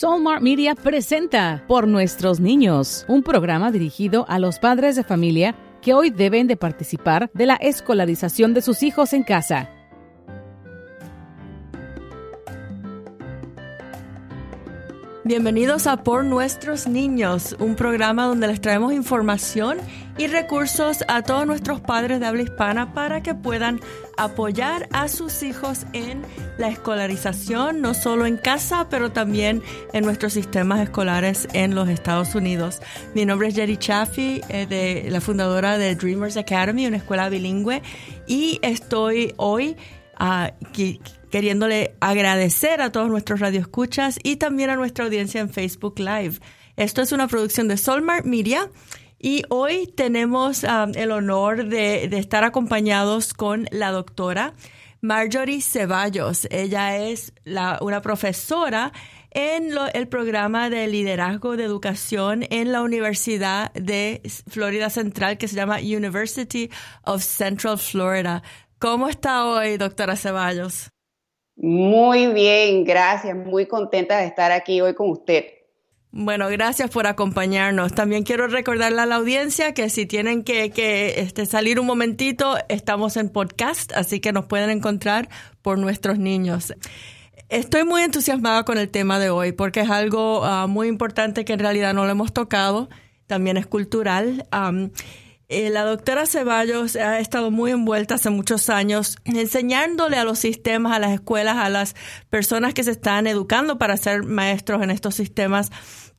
Soulmart Media presenta Por Nuestros Niños, un programa dirigido a los padres de familia que hoy deben de participar de la escolarización de sus hijos en casa. Bienvenidos a Por Nuestros Niños, un programa donde les traemos información y recursos a todos nuestros padres de habla hispana para que puedan apoyar a sus hijos en la escolarización, no solo en casa, pero también en nuestros sistemas escolares en los Estados Unidos. Mi nombre es Jerry Chaffee, eh, de, la fundadora de Dreamers Academy, una escuela bilingüe, y estoy hoy uh, queriéndole agradecer a todos nuestros radioescuchas y también a nuestra audiencia en Facebook Live. Esto es una producción de Solmart Media y hoy tenemos um, el honor de, estar acompañados con la doctora Marjorie Ceballos. Ella es una profesora en el programa de liderazgo de educación en la Universidad de Florida Central que se llama University of Central Florida. ¿Cómo está hoy, doctora Ceballos? Muy bien, gracias. Muy contenta de estar aquí hoy con usted. Bueno, gracias por acompañarnos. También quiero recordarle a la audiencia que si tienen que, este, salir un momentito, estamos en podcast, así que nos pueden encontrar por nuestros niños. Estoy muy entusiasmada con el tema de hoy porque es algo ah, muy importante que en realidad no lo hemos tocado, también es cultural. Eh, la doctora Ceballos ha estado muy envuelta hace muchos años enseñándole a los sistemas, a las escuelas, a las personas que se están educando para ser maestros en estos sistemas,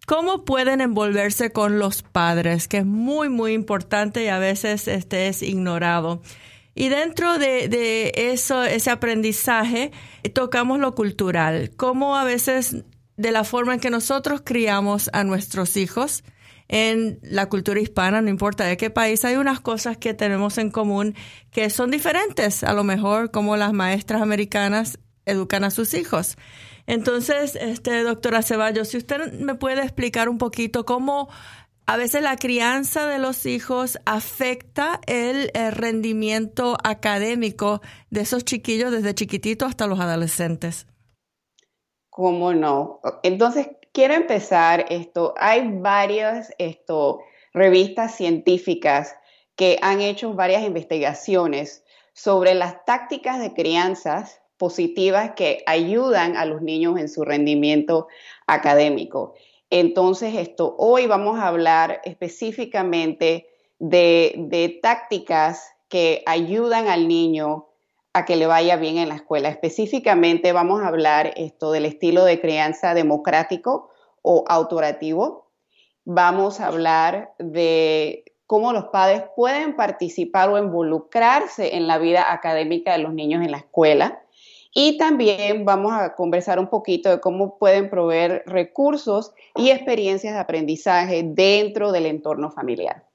cómo pueden envolverse con los padres, que es muy, muy importante y a veces este es ignorado. Y dentro de, de eso, ese aprendizaje, tocamos lo cultural, cómo a veces de la forma en que nosotros criamos a nuestros hijos, en la cultura hispana, no importa de qué país, hay unas cosas que tenemos en común que son diferentes, a lo mejor como las maestras americanas educan a sus hijos. Entonces, este, doctora Ceballos, si usted me puede explicar un poquito cómo a veces la crianza de los hijos afecta el, el rendimiento académico de esos chiquillos desde chiquititos hasta los adolescentes. ¿Cómo no? Entonces, quiero empezar esto. Hay varias revistas científicas que han hecho varias investigaciones sobre las tácticas de crianzas positivas que ayudan a los niños en su rendimiento académico. Entonces, esto, hoy vamos a hablar específicamente de, de tácticas que ayudan al niño a que le vaya bien en la escuela. Específicamente vamos a hablar esto del estilo de crianza democrático o autorativo. Vamos a hablar de cómo los padres pueden participar o involucrarse en la vida académica de los niños en la escuela. Y también vamos a conversar un poquito de cómo pueden proveer recursos y experiencias de aprendizaje dentro del entorno familiar.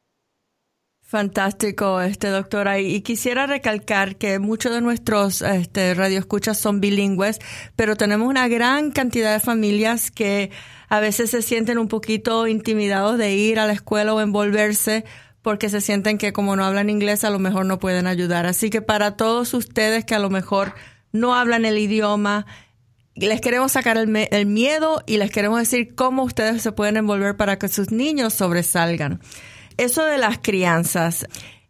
Fantástico, este doctora. Y quisiera recalcar que muchos de nuestros este, radioescuchas son bilingües, pero tenemos una gran cantidad de familias que a veces se sienten un poquito intimidados de ir a la escuela o envolverse porque se sienten que como no hablan inglés a lo mejor no pueden ayudar. Así que para todos ustedes que a lo mejor no hablan el idioma, les queremos sacar el, el miedo y les queremos decir cómo ustedes se pueden envolver para que sus niños sobresalgan. Eso de las crianzas.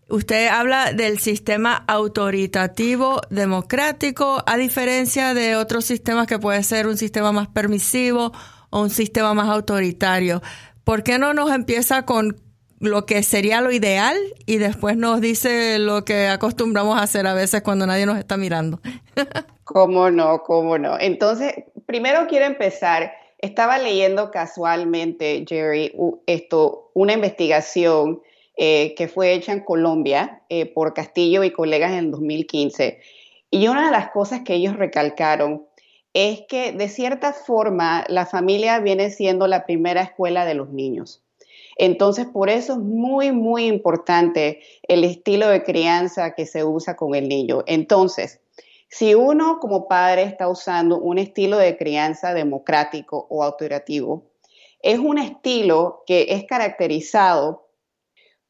Usted habla del sistema autoritativo democrático, a diferencia de otros sistemas que puede ser un sistema más permisivo o un sistema más autoritario. ¿Por qué no nos empieza con lo que sería lo ideal y después nos dice lo que acostumbramos a hacer a veces cuando nadie nos está mirando? ¿Cómo no? ¿Cómo no? Entonces, primero quiero empezar estaba leyendo casualmente, Jerry, esto, una investigación eh, que fue hecha en Colombia eh, por Castillo y colegas en 2015. Y una de las cosas que ellos recalcaron es que de cierta forma la familia viene siendo la primera escuela de los niños. Entonces, por eso es muy, muy importante el estilo de crianza que se usa con el niño. Entonces, si uno como padre está usando un estilo de crianza democrático o autorativo, es un estilo que es caracterizado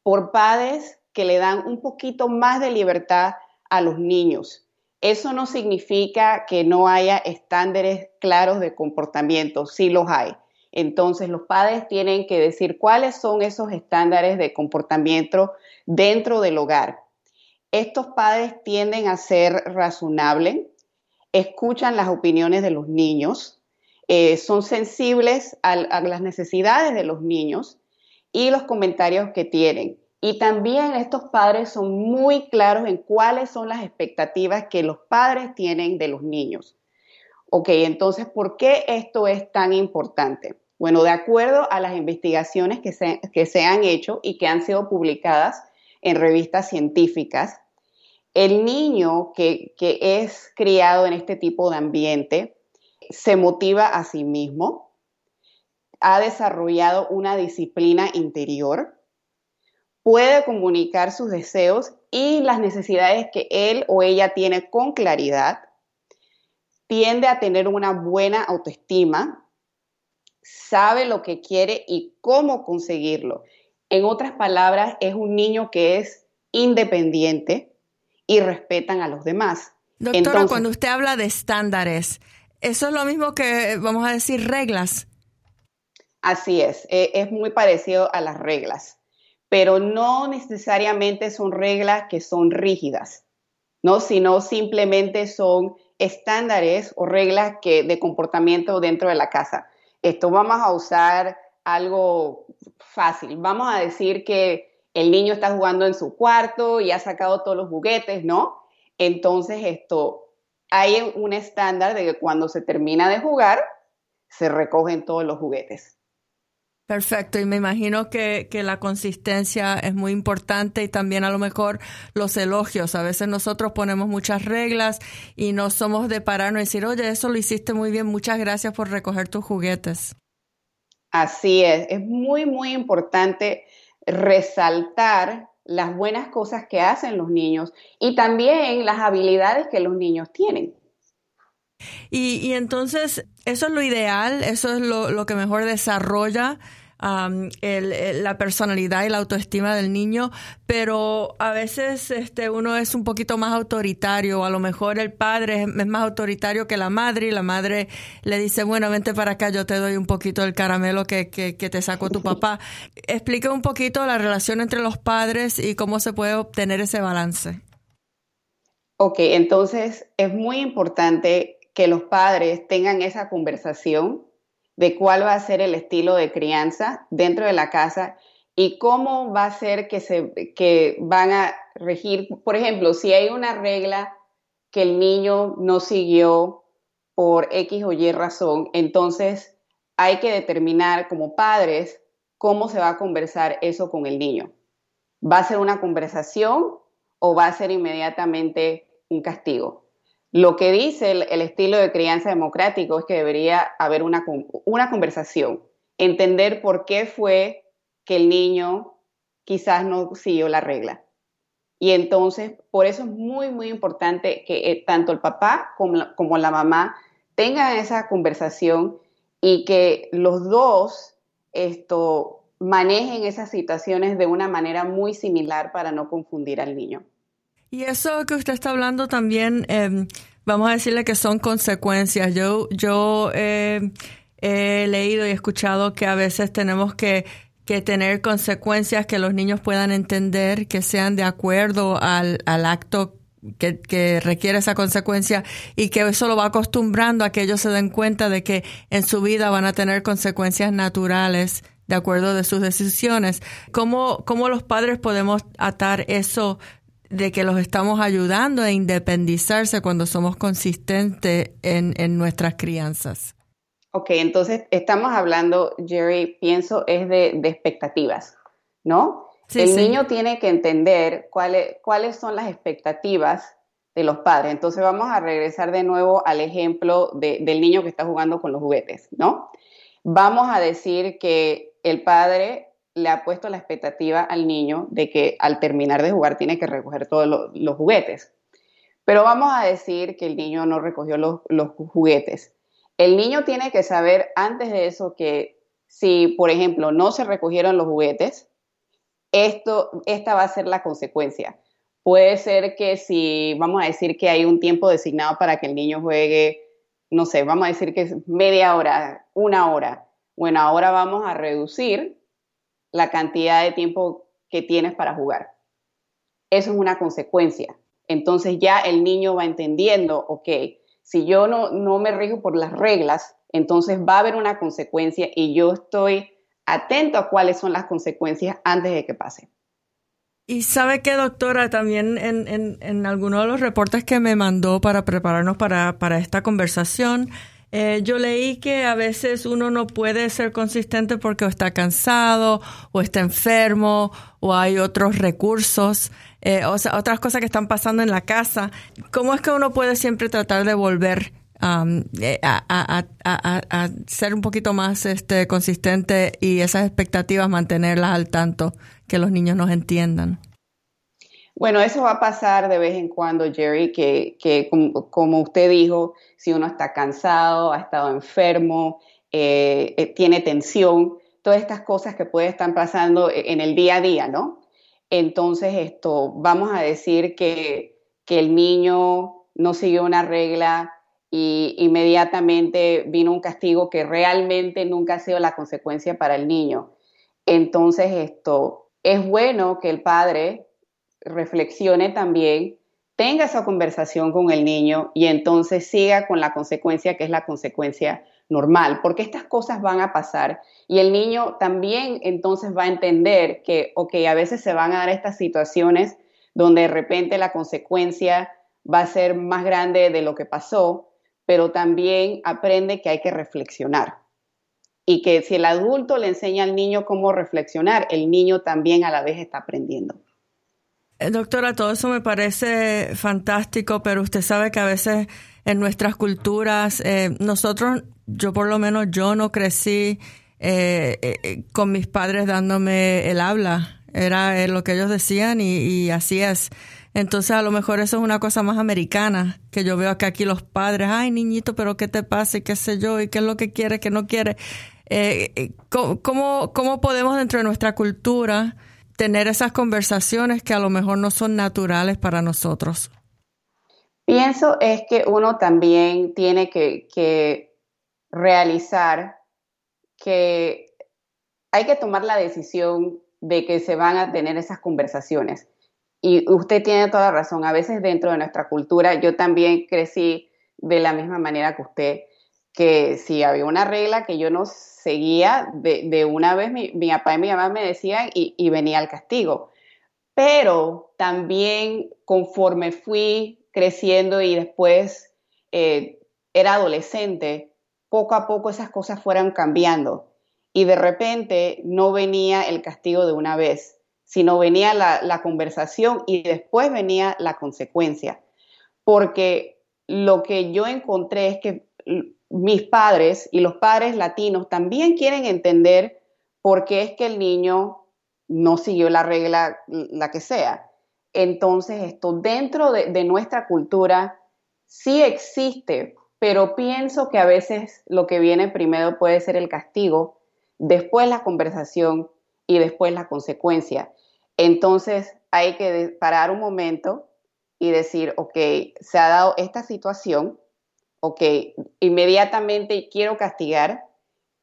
por padres que le dan un poquito más de libertad a los niños. Eso no significa que no haya estándares claros de comportamiento, sí los hay. Entonces los padres tienen que decir cuáles son esos estándares de comportamiento dentro del hogar. Estos padres tienden a ser razonables, escuchan las opiniones de los niños, eh, son sensibles a, a las necesidades de los niños y los comentarios que tienen. Y también estos padres son muy claros en cuáles son las expectativas que los padres tienen de los niños. Ok, entonces, ¿por qué esto es tan importante? Bueno, de acuerdo a las investigaciones que se, que se han hecho y que han sido publicadas en revistas científicas, el niño que, es criado en este tipo de ambiente se motiva a sí mismo, ha desarrollado una disciplina interior, puede comunicar sus deseos y las necesidades que él o ella tiene con claridad, tiende a tener una buena autoestima, sabe lo que quiere y cómo conseguirlo. En otras palabras, es un niño que es independiente, y respetan a los demás. Doctora, cuando usted habla de estándares, ¿eso es lo mismo que, vamos a decir, reglas? Así es, e, es muy parecido a las reglas, pero no necesariamente son reglas que son rígidas, ¿no? sino simplemente son estándares o reglas que, de comportamiento dentro de la casa. Esto vamos a usar algo fácil. Vamos a decir que el niño está jugando en su cuarto y ha sacado todos los juguetes, ¿no? Entonces esto, hay un estándar de que cuando se termina de jugar, se recogen todos los juguetes. Perfecto, y me imagino que, que, la consistencia es muy importante y también a lo mejor los elogios. A veces nosotros ponemos muchas reglas y no somos de pararnos y decir, oye, eso lo hiciste muy bien, muchas gracias por recoger tus juguetes. Así es, es muy, muy importante resaltar las buenas cosas que hacen los niños y también las habilidades que los niños tienen. Y, entonces, eso es lo ideal, eso es lo, lo que mejor desarrolla la personalidad y la autoestima del niño, pero a veces este, uno es un poquito más autoritario, a lo mejor el padre es, más autoritario que la madre y la madre le dice, bueno, vente para acá, yo te doy un poquito del caramelo que, que, que te sacó tu papá. Explica un poquito la relación entre los padres y cómo se puede obtener ese balance. Ok, entonces es muy importante que los padres tengan esa conversación de cuál va a ser el estilo de crianza dentro de la casa y cómo va a ser que, se, que van a regir, por ejemplo, si hay una regla que el niño no siguió por X o Y razón, entonces hay que determinar como padres cómo se va a conversar eso con el niño. ¿Va a ser una conversación o va a ser inmediatamente un castigo? Lo que dice el, estilo de crianza democrático es que debería haber una, una conversación, entender por qué fue que el niño quizás no siguió la regla. Y entonces, por eso es muy, muy importante que eh, tanto el papá como la, como la, mamá tengan esa conversación y que los dos esto, manejen esas situaciones de una manera muy similar para no confundir al niño. Y eso que usted está hablando también, em, vamos a decirle que son consecuencias. Yo, yo he leído y escuchado que a veces tenemos que, que, tener consecuencias que los niños puedan entender, que sean de acuerdo al, al acto que, que, requiere esa consecuencia y que eso lo va acostumbrando a que ellos se den cuenta de que en su vida van a tener consecuencias naturales de acuerdo de sus decisiones. ¿Cómo, cómo los padres podemos atar eso de que los estamos ayudando a independizarse cuando somos consistentes en, en nuestras crianzas. Ok, entonces estamos hablando, Jerry, pienso, es de, de expectativas, ¿no? el niño tiene que entender cuáles, cuáles son las expectativas de los padres. Entonces vamos a regresar de nuevo al ejemplo de, del niño que está jugando con los juguetes, ¿no? Vamos a decir que el padre le ha puesto la expectativa al niño de que al terminar de jugar tiene que recoger todos los juguetes. Pero vamos a decir que el niño no recogió los, juguetes. El niño tiene que saber antes de eso que si, por ejemplo, no se recogieron los juguetes, esto, esta va a ser la consecuencia. Puede ser que si, vamos a decir que hay un tiempo designado para que el niño juegue, no sé, vamos a decir que es media hora, una hora. Bueno, ahora vamos a reducir la cantidad de tiempo que tienes para jugar. Eso es una consecuencia. Entonces ya el niño va entendiendo, ok, si yo no, no me rijo por las reglas, entonces va a haber una consecuencia y yo estoy atento a cuáles son las consecuencias antes de que pase. Y sabe que, doctora, también en, en, en algunos de los reportes que me mandó para prepararnos para, para esta conversación, eh, yo leí que a veces uno no puede ser consistente porque está cansado o está enfermo o hay otros recursos, eh, o sea, otras cosas que están pasando en la casa. ¿Cómo es que uno puede siempre tratar de volver um, eh, a, a, ser un poquito más este, consistente y esas expectativas mantenerlas al tanto, que los niños nos entiendan? Bueno, eso va a pasar de vez en cuando, Jerry, que, como, usted dijo, si uno está cansado, ha estado enfermo, eh, eh, tiene tensión, todas estas cosas que pueden estar pasando e, en el día a día, ¿no? Entonces, esto, vamos a decir que, que el niño no siguió una regla y inmediatamente vino un castigo que realmente nunca ha sido la consecuencia para el niño. Entonces, esto, es bueno que el padre reflexione también, tenga esa conversación con el niño y entonces siga con la consecuencia que es la consecuencia normal, porque estas cosas van a pasar y el niño también entonces va a entender que, ok, a veces se van a dar estas situaciones donde de repente la consecuencia va a ser más grande de lo que pasó, pero también aprende que hay que reflexionar y que si el adulto le enseña al niño cómo reflexionar, el niño también a la vez está aprendiendo. Eh, doctora, todo eso me parece fantástico, pero usted sabe que a veces en nuestras culturas, eh, nosotros, yo por lo menos, yo no crecí eh, con mis padres dándome el habla. Era lo que ellos decían y, y, así es. Entonces, a lo mejor eso es una cosa más americana, que yo veo que aquí los padres, ay, niñito, pero ¿qué te pasa? Y qué sé yo, y qué es lo que quiere, qué no quiere. ¿cómo, ¿Cómo podemos dentro de nuestra cultura tener esas conversaciones que a lo mejor no son naturales para nosotros? Pienso es que uno también tiene que, realizar que hay que tomar la decisión de que se van a tener esas conversaciones. Y usted tiene toda razón, a veces dentro de nuestra cultura, yo también crecí de la misma manera que usted, que si había una regla que yo no seguía, de, una vez mi, papá y mi mamá me decían y, venía el castigo. Pero también conforme fui creciendo y después eh, era adolescente, poco a poco esas cosas fueron cambiando. Y de repente no venía el castigo de una vez, sino venía la, la conversación y después venía la consecuencia. Porque lo que yo encontré es que mis padres y los padres latinos también quieren entender por qué es que el niño no siguió la regla, la que sea. Entonces, esto dentro de, nuestra cultura sí existe, pero pienso que a veces lo que viene primero puede ser el castigo, después la conversación y después la consecuencia. Entonces, hay que parar un momento y decir, ok, se ha dado esta situación, ok, inmediatamente quiero castigar,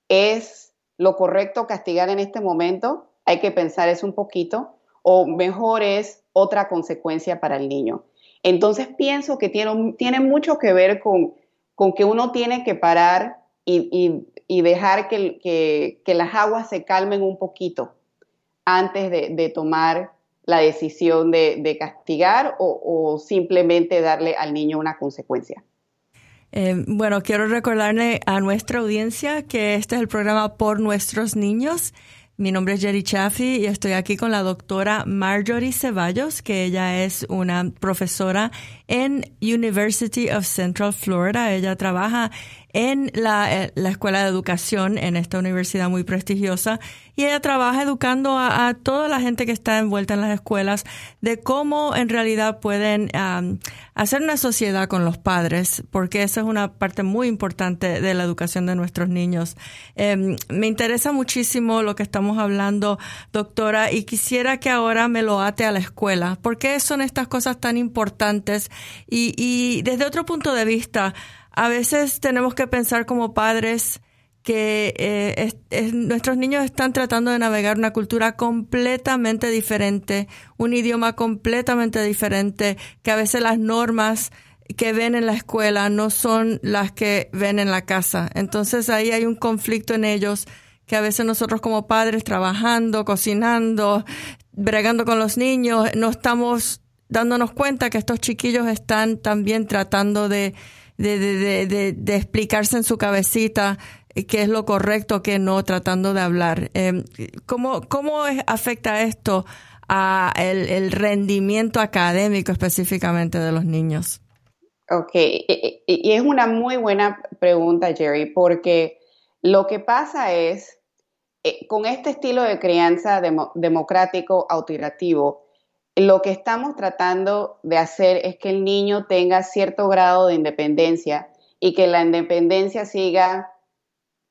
¿es lo correcto castigar en este momento? Hay que pensar eso un poquito, o mejor es otra consecuencia para el niño. Entonces pienso que tiene, tiene mucho que ver con, con, que uno tiene que parar y, dejar que, las aguas se calmen un poquito antes de, tomar la decisión de, castigar o simplemente darle al niño una consecuencia. Eh, bueno, quiero recordarle a nuestra audiencia que este es el programa Por Nuestros Niños. Mi nombre es Jerry Chaffee y estoy aquí con la doctora Marjorie Ceballos, que ella es una profesora en University of Central Florida. Ella trabaja en la, eh, la, Escuela de Educación en esta universidad muy prestigiosa y ella trabaja educando a, toda la gente que está envuelta en las escuelas de cómo en realidad pueden hacer una sociedad con los padres, porque esa es una parte muy importante de la educación de nuestros niños. Em, me interesa muchísimo lo que estamos hablando, doctora, y quisiera que ahora me lo ate a la escuela. ¿Por qué son estas cosas tan importantes? Y, y desde otro punto de vista, a veces tenemos que pensar como padres que eh, nuestros niños están tratando de navegar una cultura completamente diferente, un idioma completamente diferente, que a veces las normas que ven en la escuela no son las que ven en la casa. Entonces ahí hay un conflicto en ellos que a veces nosotros como padres trabajando, cocinando, bregando con los niños, no estamos dándonos cuenta que estos chiquillos están también tratando de de, de, de, explicarse en su cabecita qué es lo correcto, qué no, tratando de hablar. Eh, ¿Cómo, cómo afecta esto a el, rendimiento académico específicamente de los niños? Ok, y es una muy buena pregunta, Jerry, porque lo que pasa es, eh, con este estilo de crianza democrático autorativo, lo que estamos tratando de hacer es que el niño tenga cierto grado de independencia y que la independencia siga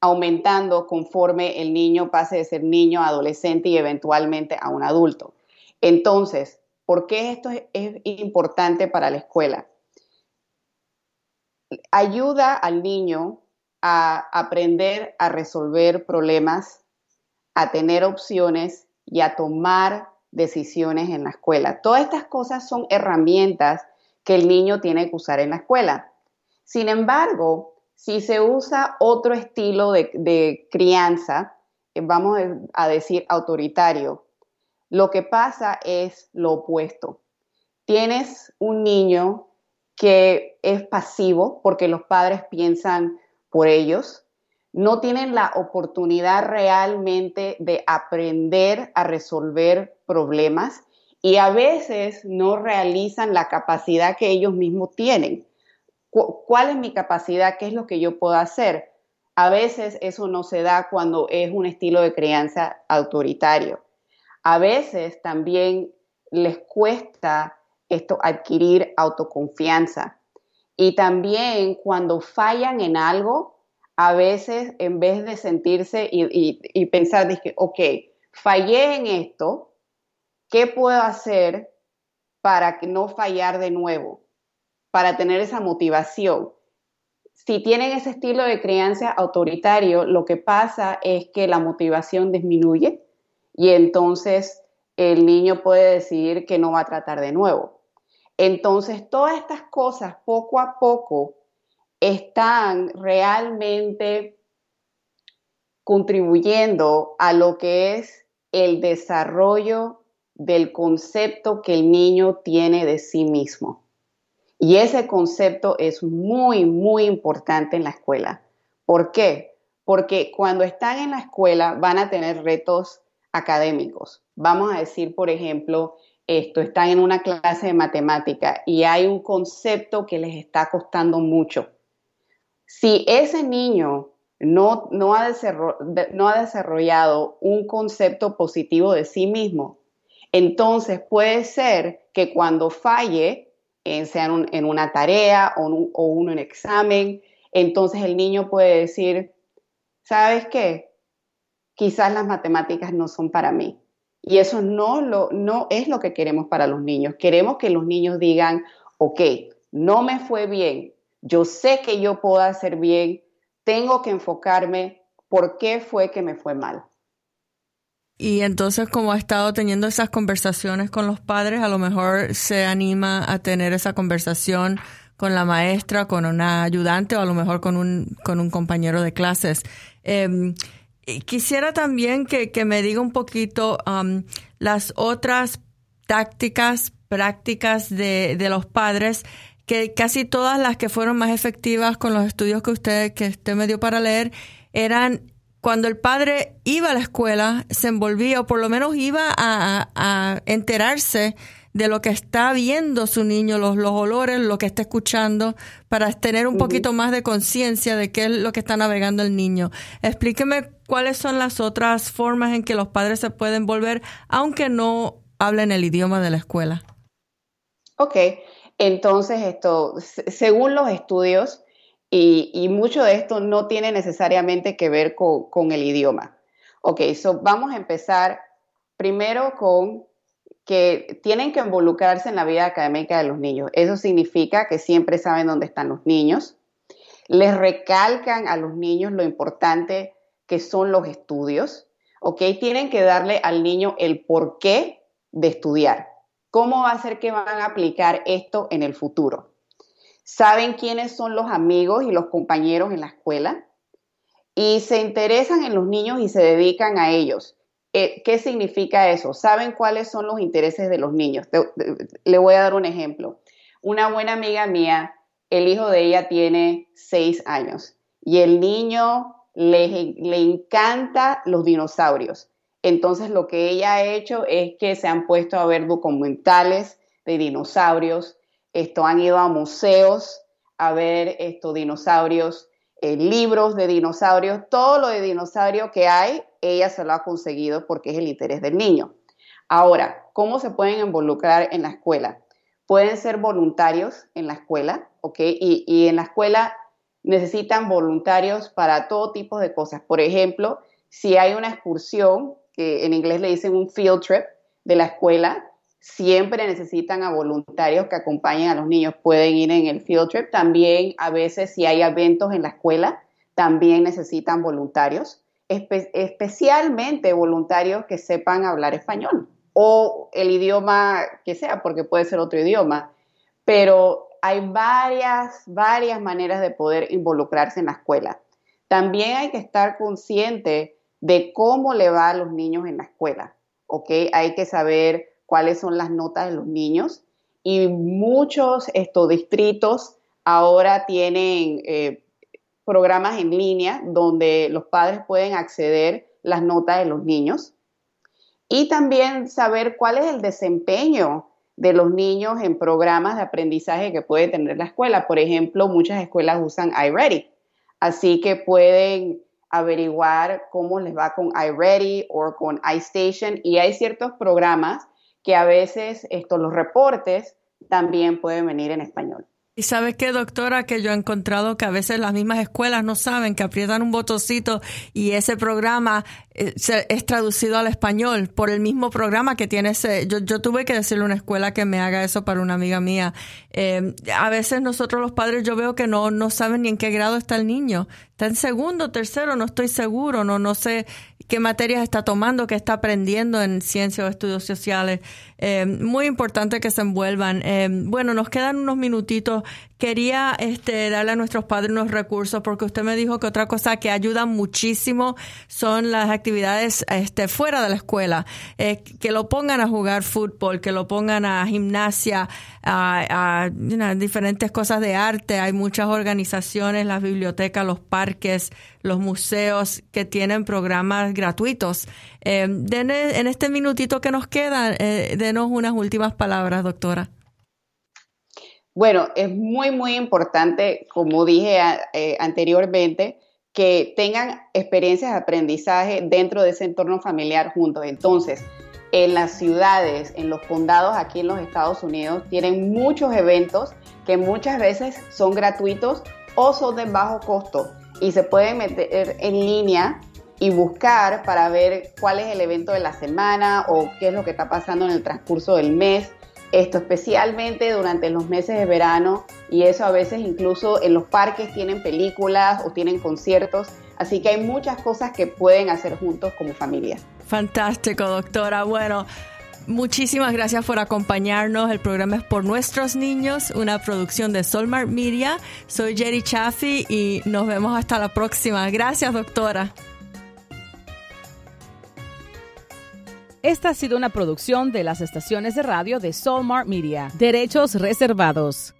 aumentando conforme el niño pase de ser niño, adolescente y eventualmente a un adulto. Entonces, ¿por qué esto es, importante para la escuela? Ayuda al niño a aprender a resolver problemas, a tener opciones y a tomar decisiones en la escuela. Todas estas cosas son herramientas que el niño tiene que usar en la escuela. Sin embargo, si se usa otro estilo de, crianza, eh, vamos a decir autoritario, lo que pasa es lo opuesto. Tienes un niño que es pasivo porque los padres piensan por ellos, no tienen la oportunidad realmente de aprender a resolver problemas y a veces no realizan la capacidad que ellos mismos tienen. ¿Cuál es mi capacidad? ¿Qué es lo que yo puedo hacer? A veces eso no se da cuando es un estilo de crianza autoritario. A veces también les cuesta esto adquirir autoconfianza. Y también cuando fallan en algo, a veces en vez de sentirse y, pensar, dije, ok, fallé en esto, ¿qué puedo hacer para no fallar de nuevo? Para tener esa motivación. Si tienen ese estilo de crianza autoritario, lo que pasa es que la motivación disminuye y entonces el niño puede decidir que no va a tratar de nuevo. Entonces, todas estas cosas poco a poco están realmente contribuyendo a lo que es el desarrollo del concepto que el niño tiene de sí mismo. Y ese concepto es muy, muy importante en la escuela. ¿Por qué? Porque cuando están en la escuela van a tener retos académicos. Vamos a decir, por ejemplo, esto, están en una clase de matemática y hay un concepto que les está costando mucho si ese niño no, no, ha desarrollado un concepto positivo de sí mismo, entonces puede ser que cuando falle, en, sea en, una tarea o, un, o un examen, entonces el niño puede decir, ¿sabes qué? Quizás las matemáticas no son para mí. Y eso no, lo, no es lo que queremos para los niños. Queremos que los niños digan, ok, no me fue bien, yo sé que yo puedo hacer bien, tengo que enfocarme por qué fue que me fue mal. Y entonces, como ha estado teniendo esas conversaciones con los padres, a lo mejor se anima a tener esa conversación con la maestra, con una ayudante o a lo mejor con un, con un compañero de clases. Em, quisiera también que, me diga un poquito um, las otras tácticas, prácticas de, de los padres que casi todas las que fueron más efectivas con los estudios que usted, que usted me dio para leer, eran cuando el padre iba a la escuela, se envolvía o por lo menos iba a, enterarse de lo que está viendo su niño, los, los olores, lo que está escuchando, para tener un poquito más de conciencia de qué es lo que está navegando el niño. Explíqueme cuáles son las otras formas en que los padres se pueden volver, aunque no hablen el idioma de la escuela. Ok, entonces esto, según los estudios, y, mucho de esto no tiene necesariamente que ver con, el idioma. Ok, so vamos a empezar primero con que tienen que involucrarse en la vida académica de los niños. Eso significa que siempre saben dónde están los niños. Les recalcan a los niños lo importante que son los estudios. ¿Ok? Tienen que darle al niño el porqué de estudiar. ¿Cómo va a ser que van a aplicar esto en el futuro? saben quiénes son los amigos y los compañeros en la escuela y se interesan en los niños y se dedican a ellos. Eh, ¿Qué significa eso? Saben cuáles son los intereses de los niños. le voy a dar un ejemplo. Una buena amiga mía, el hijo de ella tiene seis años y el niño le, le encanta los dinosaurios. Entonces lo que ella ha hecho es que se han puesto a ver documentales de dinosaurios, esto, han ido a museos a ver estos dinosaurios, eh, libros de dinosaurios, todo lo de dinosaurio que hay, ella se lo ha conseguido porque es el interés del niño. Ahora, ¿cómo se pueden involucrar en la escuela? Pueden ser voluntarios en la escuela, ¿ok? Y, y en la escuela necesitan voluntarios para todo tipo de cosas. Por ejemplo, si hay una excursión, que en inglés le dicen un field trip de la escuela, siempre necesitan a voluntarios que acompañen a los niños. Pueden ir en el field trip. También a veces si hay eventos en la escuela, también necesitan voluntarios, especialmente voluntarios que sepan hablar español o el idioma que sea, porque puede ser otro idioma. Pero hay varias, varias maneras de poder involucrarse en la escuela. También hay que estar consciente de cómo le va a los niños en la escuela, ¿ok? Hay que saber cuáles son las notas de los niños y muchos estos distritos ahora tienen eh, programas en línea donde los padres pueden acceder las notas de los niños y también saber cuál es el desempeño de los niños en programas de aprendizaje que puede tener la escuela. Por ejemplo, muchas escuelas usan iReady, así que pueden averiguar cómo les va con iReady o con iStation y hay ciertos programas que a veces estos, los reportes también pueden venir en español. Y sabe qué, doctora, que yo he encontrado que a veces las mismas escuelas no saben que aprietan un botoncito y ese programa eh, es traducido al español por el mismo programa que tiene ese. Yo, yo tuve que decirle a una escuela que me haga eso para una amiga mía. Eh, a veces nosotros los padres yo veo que no, no saben ni en qué grado está el niño. Está en segundo, tercero, no estoy seguro, no, no sé qué materias está tomando, qué está aprendiendo en ciencia o estudios sociales. Eh, muy importante que se envuelvan. Eh, bueno, nos quedan unos minutitos. Quería este, darle a nuestros padres unos recursos porque usted me dijo que otra cosa que ayuda muchísimo son las actividades este, fuera de la escuela. Eh, que lo pongan a jugar fútbol, que lo pongan a gimnasia, a, a diferentes cosas de arte. Hay muchas organizaciones, las bibliotecas, los parques, los museos que tienen programas gratuitos. Eh, en este minutito que nos queda, eh, denos unas últimas palabras, doctora. Bueno, es muy, muy importante, como dije eh, anteriormente, que tengan experiencias de aprendizaje dentro de ese entorno familiar juntos. Entonces, en las ciudades, en los condados aquí en los Estados Unidos, tienen muchos eventos que muchas veces son gratuitos o son de bajo costo y se pueden meter en línea y buscar para ver cuál es el evento de la semana o qué es lo que está pasando en el transcurso del mes. Esto especialmente durante los meses de verano y eso a veces incluso en los parques tienen películas o tienen conciertos. Así que hay muchas cosas que pueden hacer juntos como familia. Fantástico, doctora. Bueno, Muchísimas gracias por acompañarnos. El programa es por nuestros niños, una producción de Solmart Media. Soy Jerry Chaffee y nos vemos hasta la próxima. Gracias, doctora. Esta ha sido una producción de las estaciones de radio de Solmart Media. Derechos reservados.